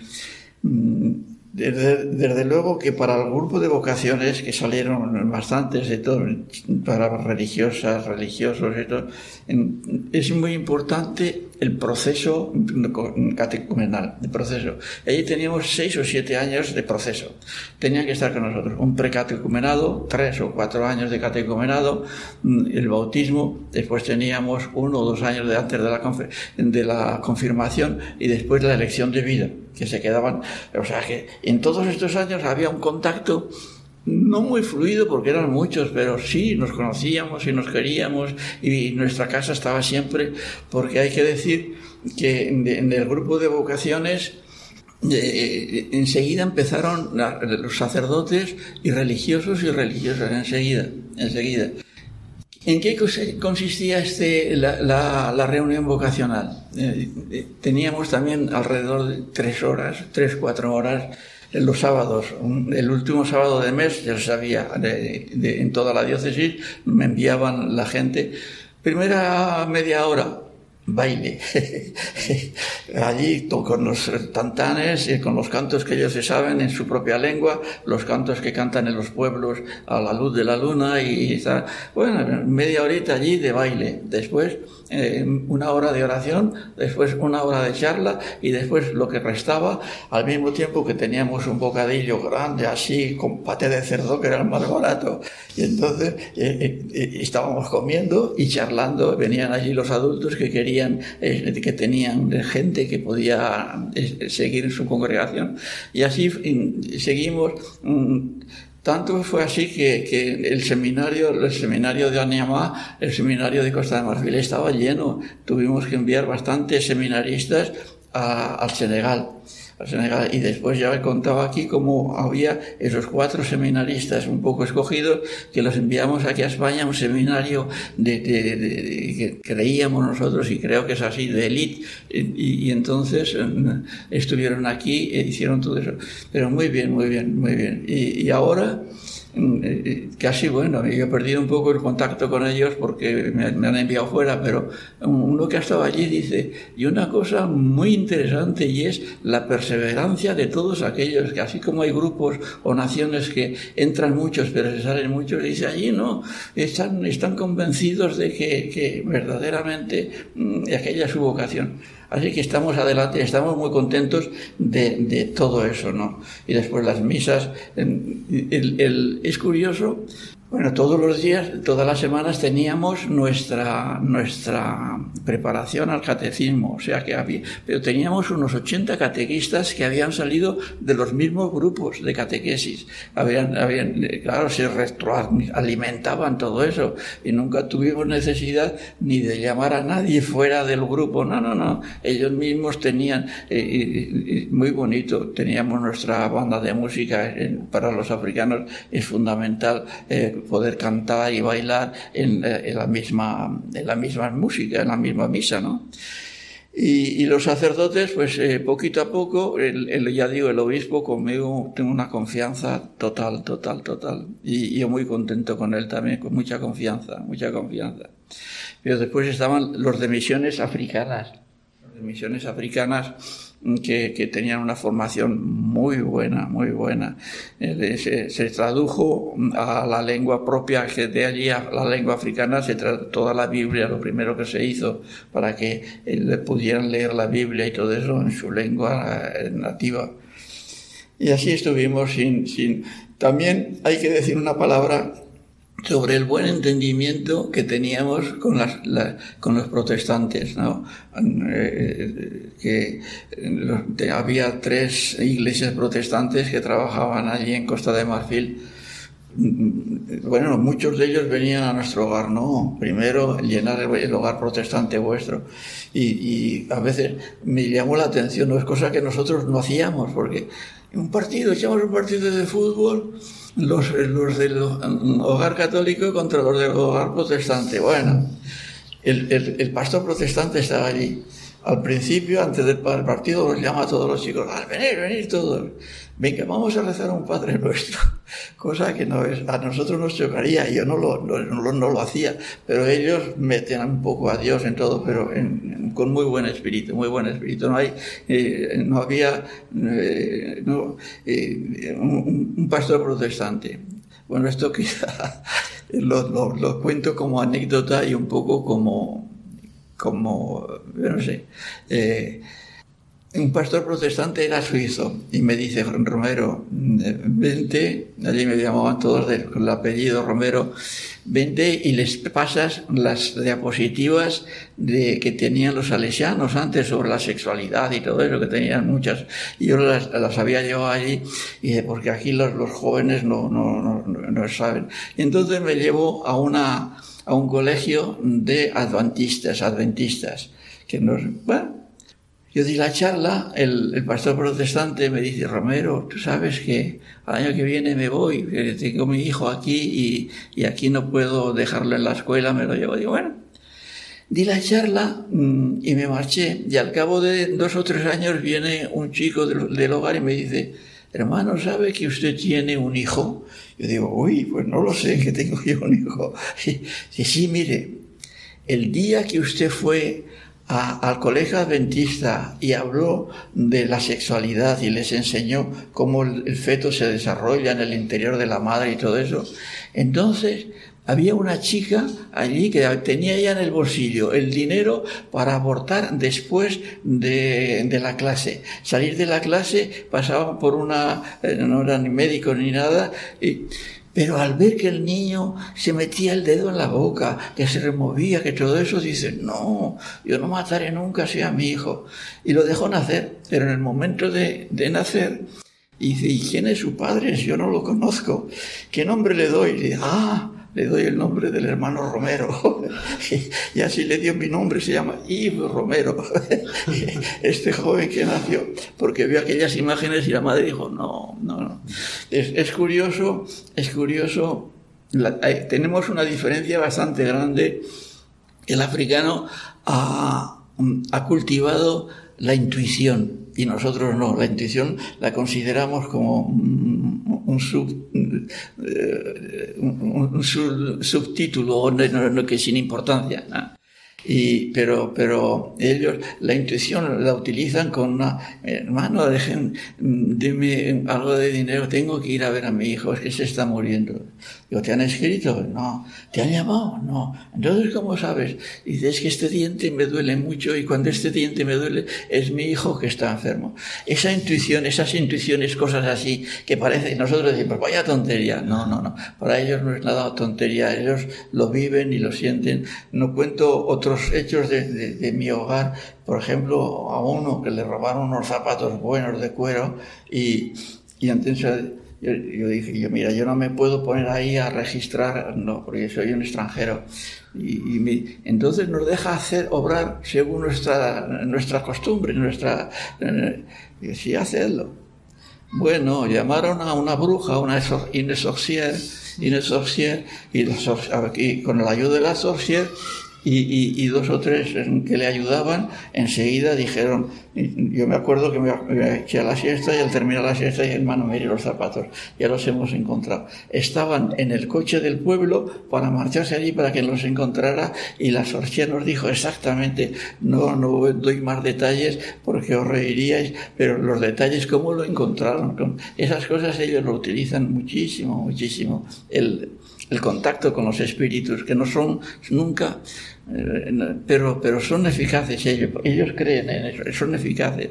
Desde, desde, luego que para el grupo de vocaciones, que salieron bastantes de todo, para religiosas, religiosos y todo, es muy importante el proceso catecumenal, el proceso. Allí teníamos seis o siete años de proceso. Tenían que estar con nosotros. Un precatecumenado, tres o cuatro años de catecumenado, mm, el bautismo, después teníamos uno o dos años de antes de la, de la confirmación y después la elección de vida, que se quedaban. O sea que en todos estos años había un contacto no muy fluido porque eran muchos, pero sí nos conocíamos y nos queríamos y nuestra casa estaba siempre, porque hay que decir que en el grupo de vocaciones eh, enseguida empezaron los sacerdotes y religiosos y religiosas, enseguida, enseguida. ¿En qué consistía este, la, reunión vocacional? Eh, eh, teníamos también alrededor de tres horas, tres, cuatro horas los sábados, el último sábado de mes, ya sabía, en toda la diócesis, me enviaban la gente, primera media hora, baile. [laughs] Allí con los tantanes y con los cantos que ellos se saben en su propia lengua, los cantos que cantan en los pueblos a la luz de la luna y está, bueno, media horita allí de baile. Después eh, una hora de oración, después una hora de charla y después lo que restaba, al mismo tiempo que teníamos un bocadillo grande así, con pate de cerdo, que era el más barato. Y entonces eh, eh, estábamos comiendo y charlando, venían allí los adultos que querían, que tenían gente que podía seguir en su congregación. Y así mm, seguimos. Mm, tanto fue así que, que, el seminario, el seminario de Aniamá, el seminario de Costa de Marfil estaba lleno. Tuvimos que enviar bastantes seminaristas a, al Senegal. Y después ya he contado aquí cómo había esos cuatro seminaristas un poco escogidos que los enviamos aquí a España a un seminario de, que creíamos nosotros y creo que es así, de élite. Y, entonces mm, estuvieron aquí e hicieron todo eso. Pero muy bien, muy bien, muy bien. y ahora casi bueno, yo he perdido un poco el contacto con ellos porque me, han enviado fuera, pero uno que ha estado allí dice, y una cosa muy interesante y es la perseverancia de todos aquellos, que así como hay grupos o naciones que entran muchos pero se salen muchos, dice, allí no, están, están convencidos de que, que verdaderamente mm, aquella es su vocación. Así que estamos adelante, estamos muy contentos de, todo eso, ¿no? Y después las misas, es curioso bueno, todos los días, todas las semanas teníamos nuestra, nuestra preparación al catecismo, o sea que había, pero teníamos unos 80 catequistas que habían salido de los mismos grupos de catequesis. Habían, habían, claro, se alimentaban todo eso y nunca tuvimos necesidad ni de llamar a nadie fuera del grupo. No, no, no. Ellos mismos tenían, eh, muy bonito, teníamos nuestra banda de música para los africanos, es fundamental. Eh, poder cantar y bailar en, eh, en, la misma, en la misma música, en la misma misa, ¿no? Y, los sacerdotes, pues eh, poquito a poco, el, ya digo, el obispo conmigo tengo una confianza total, total, total. Y, yo muy contento con él también, con mucha confianza, mucha confianza. Pero después estaban los de misiones africanas. Los de misiones africanas que, tenían una formación muy buena, muy buena. Eh, se, tradujo a la lengua propia, que de allí a la lengua africana se tradujo toda la Biblia, lo primero que se hizo para que eh, pudieran leer la Biblia y todo eso en su lengua eh, nativa. Y así estuvimos sin, sin... También hay que decir una palabra sobre el buen entendimiento que teníamos con, las, con los protestantes, ¿no? Eh, que había tres iglesias protestantes que trabajaban allí en Costa de Marfil. Bueno, muchos de ellos venían a nuestro hogar, ¿no? Primero llenar el, hogar protestante vuestro. Y, a veces me llamó la atención, no es cosa que nosotros no hacíamos, porque un partido, echamos un partido de fútbol, los, del hogar católico contra los del hogar protestante. Bueno, el, pastor protestante estaba allí. Al principio, antes del partido, los llama a todos los chicos, venir, venir todos venga, vamos a rezar a un Padre Nuestro, [laughs] cosa que no es, a nosotros nos chocaría, yo no lo, no, no lo hacía, pero ellos meten un poco a Dios en todo, pero con muy buen espíritu, muy buen espíritu. No, hay, eh, no había eh, eh, un, pastor protestante. Bueno, esto [laughs] quizá lo, lo, lo, cuento como anécdota y un poco como, como no sé un pastor protestante era suizo y me dice, Romero, vente, allí me llamaban todos con el apellido Romero, vente y les pasas las diapositivas de, que tenían los salesianos antes sobre la sexualidad y todo eso, que tenían muchas, y yo las, las había llevado allí, y porque aquí los, los jóvenes no, no, no, no, saben. Y entonces me llevó a una, a un colegio de adventistas, adventistas, que nos, bueno, yo di la charla, el, pastor protestante me dice, Romero, tú sabes que al año que viene me voy, tengo mi hijo aquí y, aquí no puedo dejarlo en la escuela, me lo llevo. Digo, bueno, di la charla mm, y me marché. Y al cabo de dos o tres años viene un chico del, hogar y me dice, hermano, ¿sabe que usted tiene un hijo? Yo digo, uy, pues no lo sé, que tengo yo un hijo. [laughs] Sí, sí, mire, el día que usted fue al colegio adventista y habló de la sexualidad y les enseñó cómo el feto se desarrolla en el interior de la madre y todo eso, entonces había una chica allí que tenía ya en el bolsillo el dinero para abortar después de, la clase. Salir de la clase, pasaba por una, eh, no era ni médico ni nada, pero al ver que el niño se metía el dedo en la boca, que se removía, que todo eso, dice, no, yo no mataré nunca así a mi hijo. Y lo dejó nacer, pero en el momento de, de nacer, dice, ¿y quién es su padre? Yo no lo conozco. ¿Qué nombre le doy? dice, ah, le doy el nombre del hermano Romero. [laughs] y así le dio mi nombre, se llama Yves Romero. [laughs] este joven que nació, porque vio aquellas imágenes y la madre dijo, no, no, no. Es, curioso, es curioso, tenemos una diferencia bastante grande. El africano ha, ha cultivado la intuición y nosotros no. La intuición la consideramos como un, sub, eh, un, subtítulo no, que sin importancia. Y, pero, pero ellos la intuición la utilizan con una, hermano, dejen, dime algo de dinero, tengo que ir a ver a mi hijo, es que se está muriendo. Digo, ¿te han escrito? No. ¿Te han llamado? No. Entonces, ¿cómo sabes? Dice, es que este diente me duele mucho y cuando este diente me duele es mi hijo que está enfermo. Esa intuición, esas intuiciones, cosas así, que parece, nosotros decimos, vaya tontería. No, no, no. Para ellos no es nada tontería. Ellos lo viven y lo sienten. No cuento otros hechos de, de mi hogar. Por ejemplo, a uno que le robaron unos zapatos buenos de cuero y, y entonces yo, dije, yo, mira, yo no me puedo poner ahí a registrar, no, porque soy un extranjero. Y, entonces nos deja hacer, obrar según nuestra, nuestra costumbre, nuestra... Y sí, hacerlo. Bueno, llamaron a una bruja, una Inés Sorcier, y, con la ayuda de la Sorcier y, dos o tres que le ayudaban, enseguida dijeron, yo me acuerdo que me, eché a la siesta y al terminar la siesta dije, hermano, mire los zapatos, ya los hemos encontrado. Estaban en el coche del pueblo para marcharse allí para que los encontrara y la sorcia nos dijo exactamente, no, no doy más detalles porque os reiríais, pero los detalles, cómo lo encontraron, esas cosas ellos lo utilizan muchísimo, muchísimo. El, contacto con los espíritus, que no son nunca, pero, pero son eficaces ellos, ellos creen en eso, son eficaces.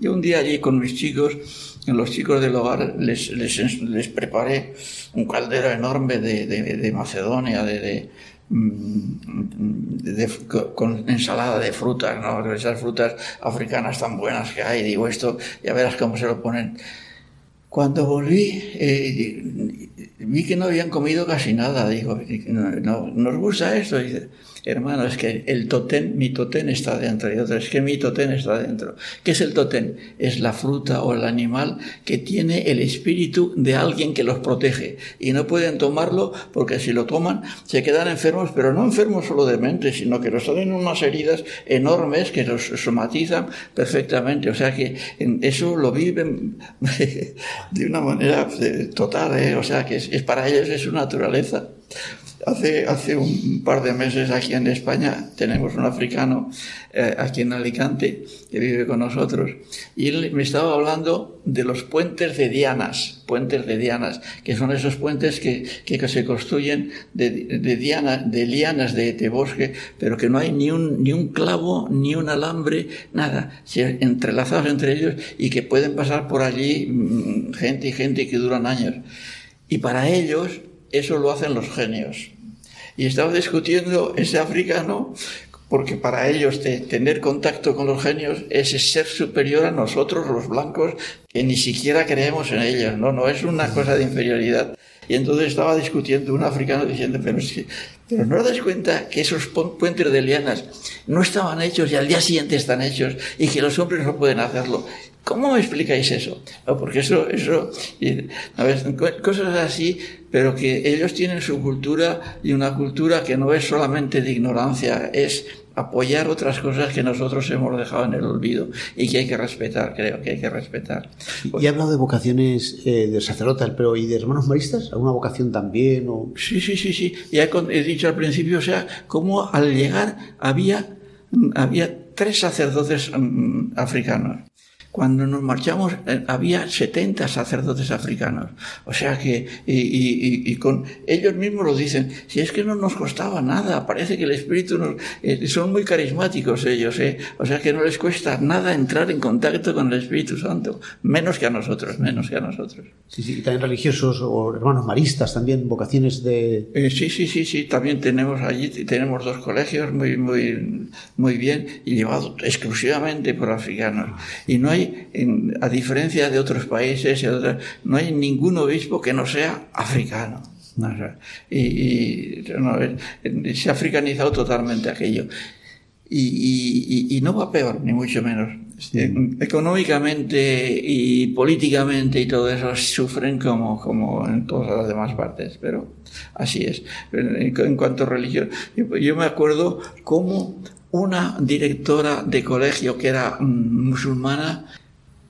Yo un día allí con mis chicos, los chicos del hogar, les, les, les preparé un caldero enorme de, de, Macedonia, de, de, con ensalada de frutas, ¿no? esas frutas africanas tan buenas que hay, digo esto, ya verás cómo se lo ponen. Cuando volví, eh, vi que no habían comido casi nada. Digo, no, no, ¿nos gusta esto? dice, hermano, es que el totén, mi totén está dentro. Y otro, es que mi totén está dentro. ¿Qué es el totén? Es la fruta o el animal que tiene el espíritu de alguien que los protege. Y no pueden tomarlo porque si lo toman se quedan enfermos, pero no enfermos solo de mente, sino que los salen unas heridas enormes que los somatizan perfectamente. O sea que eso lo viven [laughs] de una manera eh, total. ¿eh? O sea que es, para ellos es su naturaleza. Hace, hace un par de meses aquí en España tenemos un africano eh, aquí en Alicante que vive con nosotros y él me estaba hablando de los puentes de dianas, puentes de dianas, que son esos puentes que, que, se construyen de, de, diana, de lianas de, de, bosque, pero que no hay ni un, ni un clavo, ni un alambre, nada, entrelazados entre ellos y que pueden pasar por allí mm, gente y gente que duran años. Y para ellos eso lo hacen los genios. Y estaba discutiendo ese africano porque para ellos tener contacto con los genios es ser superior a nosotros los blancos que ni siquiera creemos en ellos, no, no es una cosa de inferioridad. Y entonces estaba discutiendo un africano diciendo, pero, es que, pero no os dais cuenta que esos puentes de lianas no estaban hechos y al día siguiente están hechos y que los hombres no pueden hacerlo. ¿Cómo me explicáis eso? porque eso, eso, cosas así, pero que ellos tienen su cultura y una cultura que no es solamente de ignorancia, es apoyar otras cosas que nosotros hemos dejado en el olvido y que hay que respetar, creo que hay que respetar. y he hablado de vocaciones eh, de sacerdotal, pero ¿y de hermanos maristas? ¿Alguna vocación también? O... Sí, sí, sí, sí. Ya he, dicho al principio, o sea, cómo al llegar había, había tres sacerdotes mm, africanos cuando nos marchamos eh, había 70 sacerdotes africanos. O sea que, y, con ellos mismos lo dicen, si es que no nos costaba nada, parece que el Espíritu nos, eh, son muy carismáticos ellos, ¿eh? o sea que no les cuesta nada entrar en contacto con el Espíritu Santo, menos que a nosotros, menos que a nosotros. Sí, sí, también religiosos o hermanos maristas, también vocaciones de... Eh, sí, sí, sí, sí, también tenemos allí, tenemos dos colegios muy, muy, muy bien y llevados exclusivamente por africanos. Y no hay a diferencia de otros países, no hay ningún obispo que no sea africano. y, se ha africanizado totalmente aquello. Y, no va peor, ni mucho menos. Económicamente y políticamente y todo eso sufren como, como en todas las demás partes, pero así es. En, cuanto a religión, yo me acuerdo cómo una directora de colegio que era mm, musulmana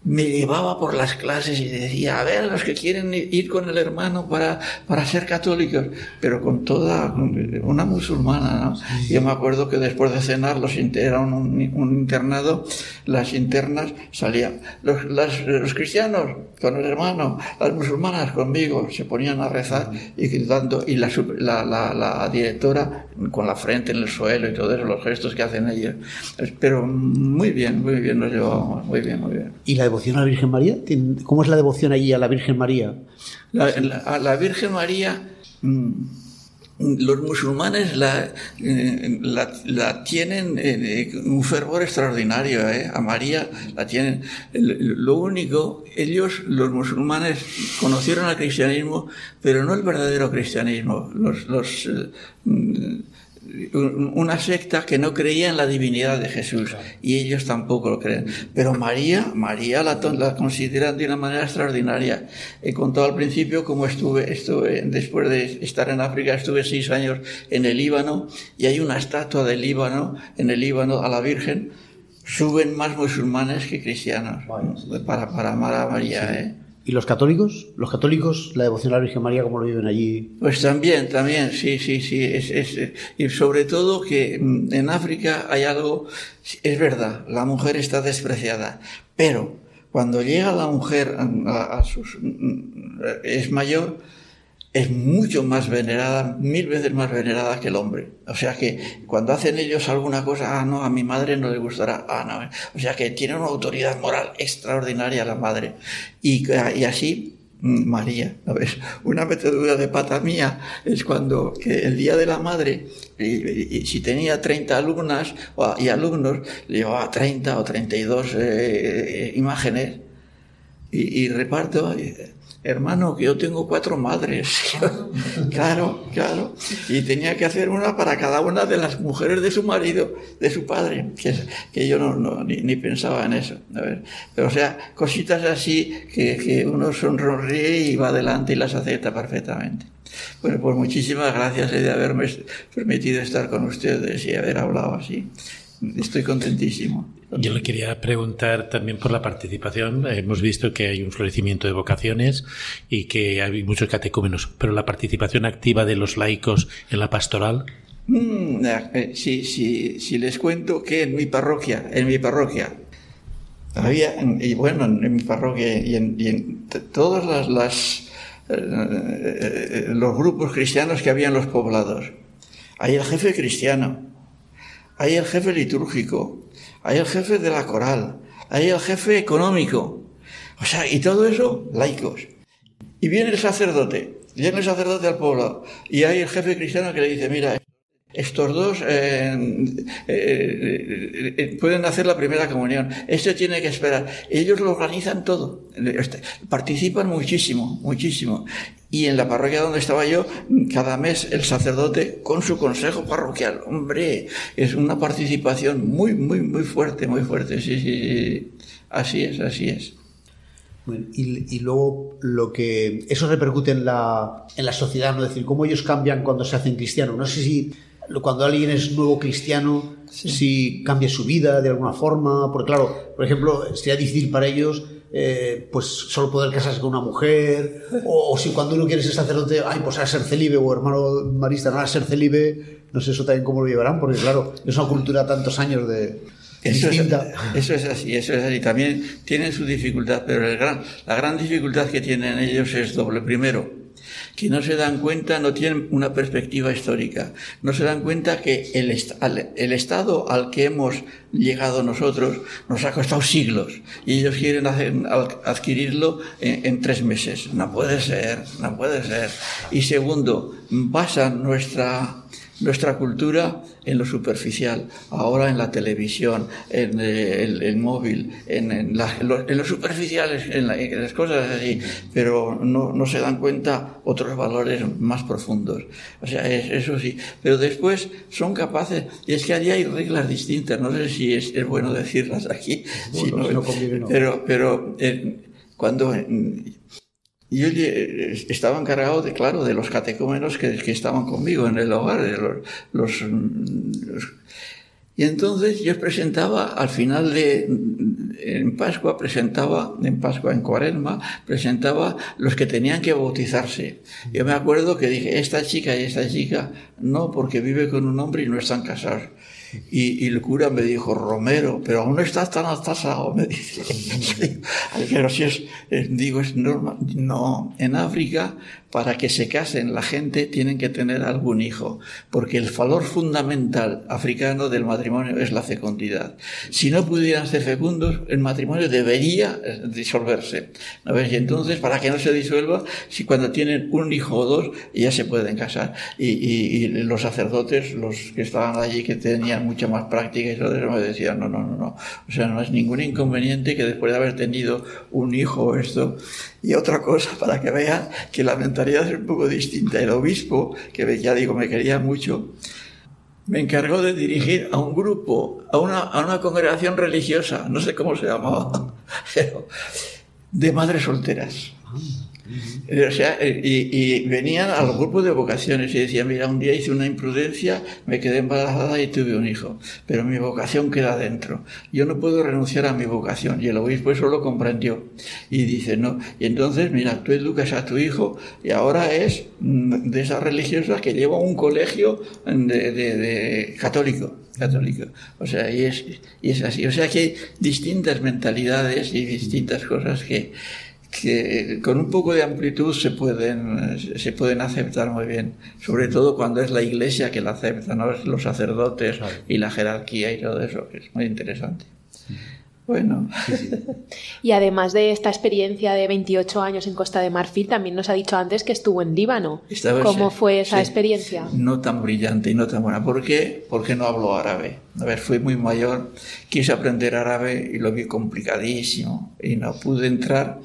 me llevaba por las clases y decía, a ver, los que quieren ir con el hermano para, para ser católicos, pero con toda una musulmana, ¿no? Yo me acuerdo que después de cenar, los, era un, un internado, las internas salían, los, los cristianos con el hermano, las musulmanas conmigo, se ponían a rezar y gritando, y la, la, la, la, directora con la frente en el suelo y todos eso, los gestos que hacen ellos. Pero muy bien, muy bien nos llevábamos, muy bien, muy bien. ¿Y la ¿Cómo es la devoción allí a la Virgen María? a la Virgen María... Mm, los musulmanes la, eh, tienen eh, un fervor extraordinario, ¿eh? a María la tienen. Lo único, ellos, los musulmanes, conocieron al cristianismo, pero no el verdadero cristianismo. Los, los una secta que no creía en la divinidad de Jesús y ellos tampoco lo creen. Pero María, María la, la consideran de una manera extraordinaria. He contado al principio cómo estuve, estuve, después de estar en África, estuve seis años en el Líbano y hay una estatua del Líbano, en el Líbano a la Virgen. Suben más musulmanes que cristianos para, para amar a María. ¿eh? ¿Y los católicos? ¿Los católicos, la devoción a la Virgen María, cómo lo viven allí? Pues también, también, sí, sí, sí. Y sobre todo que mm, en África hay algo, es verdad, la mujer está despreciada, pero cuando llega la mujer a, a sus, mm, es mayor, es mucho más venerada, mil veces más venerada que el hombre. O sea que cuando hacen ellos alguna cosa, ah, no, a mi madre no le gustará, ah, no. O sea que tiene una autoridad moral extraordinaria la madre. Y, y así mm, María, ¿no ves? Una metedura de pata mía es cuando que el día de la madre, y, si tenía 30 alumnas y alumnos, le llevaba 30 o 32 eh, eh, imágenes y, y reparto hermano, que yo tengo cuatro madres. [laughs] claro, claro. Y tenía que hacer una para cada una de las mujeres de su marido, de su padre, que, yo no, ni, pensaba en eso. A ver. Pero o sea, cositas así que, que uno sonríe y va adelante y las acepta perfectamente. Bueno, pues muchísimas gracias de haberme permitido estar con ustedes y haber hablado así. Estoy contentísimo. Yo le quería preguntar también por la participación. Hemos visto que hay un florecimiento de vocaciones y que hay muchos catecúmenos, pero la participación activa de los laicos en la pastoral. Mm, eh, sí, sí, les cuento que en mi parroquia, en mi parroquia, había, y bueno, en mi parroquia y en, y en todos las, las eh, eh, los grupos cristianos que había en los poblados, hay el jefe cristiano, hay el jefe litúrgico, hay el jefe de la coral, hay el jefe económico. O sea, y todo eso, laicos. Y viene el sacerdote, viene el sacerdote al pueblo, y hay el jefe cristiano que le dice, mira, estos dos eh, eh, eh, pueden hacer la primera comunión. Este tiene que esperar. Ellos lo organizan todo. Este, participan muchísimo, muchísimo. Y en la parroquia donde estaba yo, cada mes el sacerdote con su consejo parroquial. Hombre, es una participación muy, muy, muy fuerte, muy fuerte. Sí, sí, sí. Así es, así es. y, luego lo que eso repercute en la, en la sociedad, ¿no? Es decir, cómo ellos cambian cuando se hacen cristianos. No sé si cuando alguien es nuevo cristiano, si cambia su vida de alguna forma, porque claro, por ejemplo, sería difícil para ellos eh, pues solo poder casarse con una mujer, o, si cuando uno quiere ser sacerdote, ay, pues a ser celibe, o hermano marista, no a ser celibe, no sé eso también cómo lo llevarán, porque claro, es una cultura tantos años de... Eso es, eso es, así, eso es así. También tienen su dificultad, pero el gran, la gran dificultad que tienen ellos es doble. Primero, que no se dan cuenta, no tienen una perspectiva histórica, no se dan cuenta que el, el estado al que hemos llegado nosotros nos ha costado siglos y ellos quieren adquirirlo en, en, tres meses. No puede ser, no puede ser. Y segundo, basan nuestra nuestra cultura en lo superficial, ahora en la televisión, en eh, el, móvil, en, en, lo, superficiales, en, las cosas así, pero no, no, se dan cuenta otros valores más profundos. O sea, eso sí. Pero después son capaces, y es que allí hay reglas distintas, no sé si es, bueno decirlas aquí, [laughs] pero, pero eh, cuando y yo estaba encargado, de, claro, de los catecúmenos que, que estaban conmigo en el hogar, de los, los, y entonces yo presentaba, al final de, en Pascua, presentaba, en Pascua, en Cuaresma, presentaba los que tenían que bautizarse. Yo me acuerdo que dije, esta chica y esta chica, no, porque vive con un hombre y no están casados. Y, el cura me dijo, Romero, pero aún no estás tan atasado, me dice. [laughs] pero si es, eh, digo, es normal. No, en África para que se casen la gente tienen que tener algún hijo, porque el valor fundamental africano del matrimonio es la fecundidad. Si no pudieran ser fecundos, el matrimonio debería eh, disolverse. ¿no Y entonces, para que no se disuelva, si cuando tienen un hijo o dos, ya se pueden casar. Y, los sacerdotes, los que estaban allí, que tenían mucha más práctica y todo eso, me decían, no, no, no, no. O sea, no es ningún inconveniente que después de haber tenido un hijo o esto, y otra cosa, para que vean que la mentalidad es un poco distinta. El obispo, que ya digo, me quería mucho, me encargó de dirigir a un grupo, a una, a una congregación religiosa, no sé cómo se llamaba, [laughs] de madres solteras. O sea, eh, y, venían al grupo de vocaciones y decían, mira, un día hice una imprudencia, me quedé embarazada y tuve un hijo, pero mi vocación queda dentro. Yo no puedo renunciar a mi vocación. Y el obispo eso lo comprendió. Y dice, no. Y entonces, mira, tú educas a tu hijo y ahora es mm, de esas religiosas que lleva un colegio de, católico católico. O sea, y es, y es así. O sea que hay distintas mentalidades y distintas cosas que, que con un poco de amplitud se pueden, se pueden aceptar muy bien, sobre todo cuando es la iglesia que la acepta, no es los sacerdotes y la jerarquía y todo eso, que es muy interesante. Bueno. [laughs] y además de esta experiencia de 28 años en Costa de Marfil, también nos ha dicho antes que estuvo en Líbano. ¿Cómo fue esa experiencia? No tan brillante y no tan buena. ¿Por qué? Porque no hablo árabe. A ver, fui muy mayor, quise aprender árabe y lo vi complicadísimo y no pude entrar.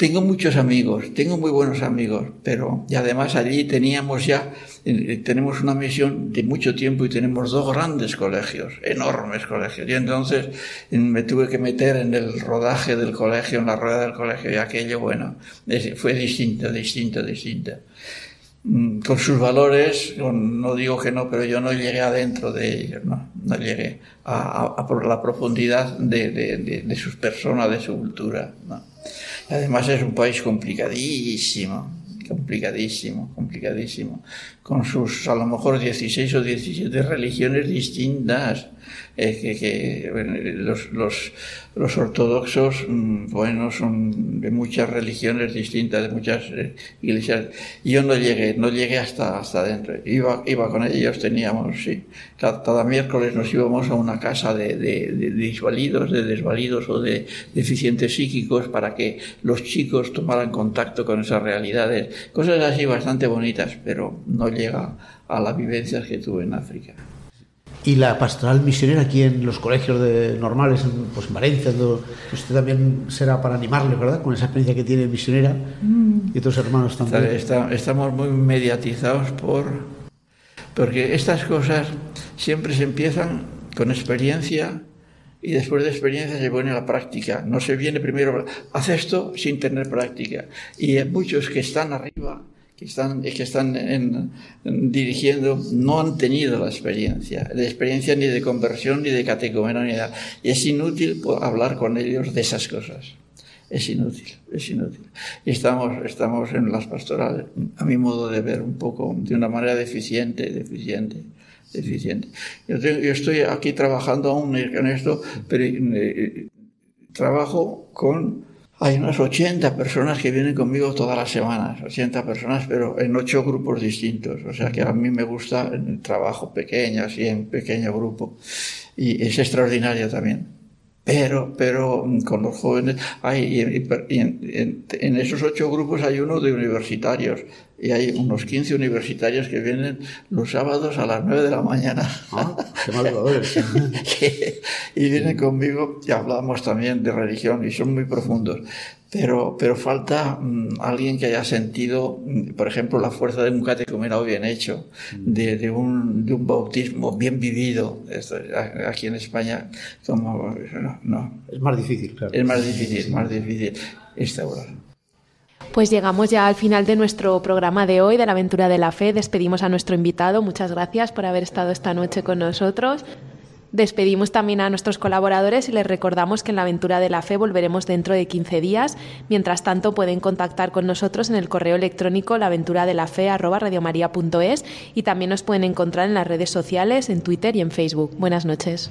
Tengo muchos amigos, tengo muy buenos amigos, pero y además allí teníamos ya, eh, tenemos una misión de mucho tiempo y tenemos dos grandes colegios, enormes colegios. Y entonces me tuve que meter en el rodaje del colegio, en la rueda del colegio y aquello, bueno, fue distinto, distinto, distinto. Mm, con sus valores, no digo que no, pero yo no llegué adentro de ellos, no, no llegué a, la profundidad de, sus personas, de su cultura. Además es un país complicadísimo, complicadísimo, complicadísimo, con sus a lo mejor 16 o 17 religiones distintas, que, que los, los, los, ortodoxos, mm, bueno, son de muchas religiones distintas, de muchas eh, iglesias. Yo no llegué, no llegué hasta, hasta adentro. Iba, iba con ellos, teníamos, sí. Cada, miércoles nos íbamos a una casa de, de, de, de desvalidos o de deficientes psíquicos para que los chicos tomaran contacto con esas realidades. Cosas así bastante bonitas, pero no llega a las vivencias que tuve en África. Y la pastoral misionera aquí en los colegios de, normales, pues en Valencia, usted también será para animarle, ¿verdad? Con esa experiencia que tiene misionera y otros hermanos también. estamos muy mediatizados por... Porque estas cosas siempre se empiezan con experiencia y después de experiencia se pone a la práctica. No se viene primero, hace esto sin tener práctica. Y hay muchos que están arriba que están, que están dirigiendo no han tenido la experiencia, la experiencia ni de conversión, ni de catecumenalidad. Y es inútil hablar con ellos de esas cosas. Es inútil, es inútil. Estamos, estamos en las pastorales, a mi modo de ver, un poco de una manera deficiente, deficiente, deficiente. Yo, yo estoy aquí trabajando aún en esto, pero eh, trabajo con hay unas 80 personas que vienen conmigo todas las semanas, 80 personas, pero en ocho grupos distintos. O sea que a mí me gusta el trabajo pequeño, así en pequeño grupo. Y es extraordinario también. Pero, pero con los jóvenes, hay, en, en, esos ocho grupos hay uno de universitarios y hay unos 15 universitarios que vienen los sábados a las 9 de la mañana. Ah, qué [laughs] y vienen conmigo y hablamos también de religión y son muy profundos. Pero, pero falta mm, alguien que haya sentido, mm, por ejemplo, la fuerza de un catecumenado bien hecho, mm. de, de, un, de un bautismo bien vivido. aquí en España, como, no, no. Es más difícil, claro. Es más difícil, más difícil instaurar. Pues llegamos ya al final de nuestro programa de hoy, de la aventura de la fe. Despedimos a nuestro invitado. Muchas gracias por haber estado esta noche con nosotros. Despedimos también a nuestros colaboradores y les recordamos que en la aventura de la fe volveremos dentro de 15 días. Mientras tanto, pueden contactar con nosotros en el correo electrónico laventuradelafe@radiomaria.es y también nos pueden encontrar en las redes sociales, en Twitter y en Facebook. Buenas noches.